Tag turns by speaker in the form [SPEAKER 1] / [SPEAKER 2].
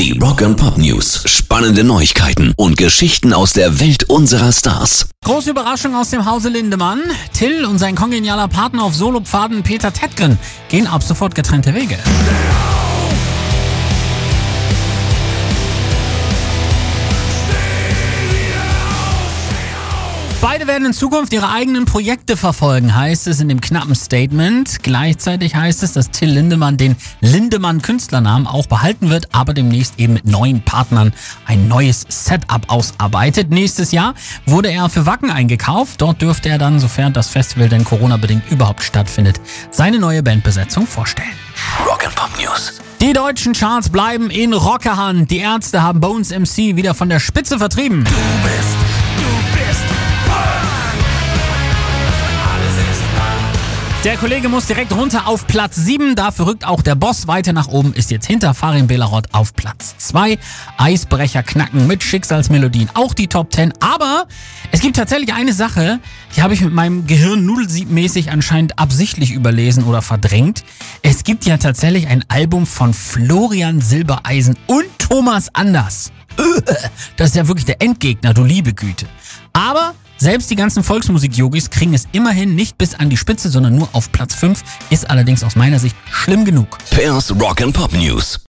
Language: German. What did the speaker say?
[SPEAKER 1] Die Rock and Pop News. Spannende Neuigkeiten und Geschichten aus der Welt unserer Stars.
[SPEAKER 2] Große Überraschung aus dem Hause Lindemann. Till und sein kongenialer Partner auf Solopfaden Peter Tedgren gehen ab sofort getrennte Wege. Beide werden in Zukunft ihre eigenen Projekte verfolgen, heißt es in dem knappen Statement. Gleichzeitig heißt es, dass Till Lindemann den Lindemann Künstlernamen auch behalten wird, aber demnächst eben mit neuen Partnern ein neues Setup ausarbeitet. Nächstes Jahr wurde er für Wacken eingekauft. Dort dürfte er dann, sofern das Festival denn Corona-bedingt überhaupt stattfindet, seine neue Bandbesetzung vorstellen.
[SPEAKER 1] Rock and Pop News.
[SPEAKER 2] Die deutschen Charts bleiben in Rockerhand. Die Ärzte haben Bones MC wieder von der Spitze vertrieben.
[SPEAKER 3] Du bist, du bist
[SPEAKER 2] Der Kollege muss direkt runter auf Platz 7. Dafür rückt auch der Boss weiter nach oben, ist jetzt hinter Farin Belarot auf Platz 2. Eisbrecher knacken mit Schicksalsmelodien auch die Top 10. Aber es gibt tatsächlich eine Sache, die habe ich mit meinem Gehirn nudelsiebmäßig anscheinend absichtlich überlesen oder verdrängt. Es gibt ja tatsächlich ein Album von Florian Silbereisen und Thomas Anders. Das ist ja wirklich der Endgegner, du liebe Güte. Aber selbst die ganzen Volksmusik-Yogis kriegen es immerhin nicht bis an die Spitze, sondern nur auf Platz 5. Ist allerdings aus meiner Sicht schlimm genug.
[SPEAKER 1] Pairs Rock and Pop News.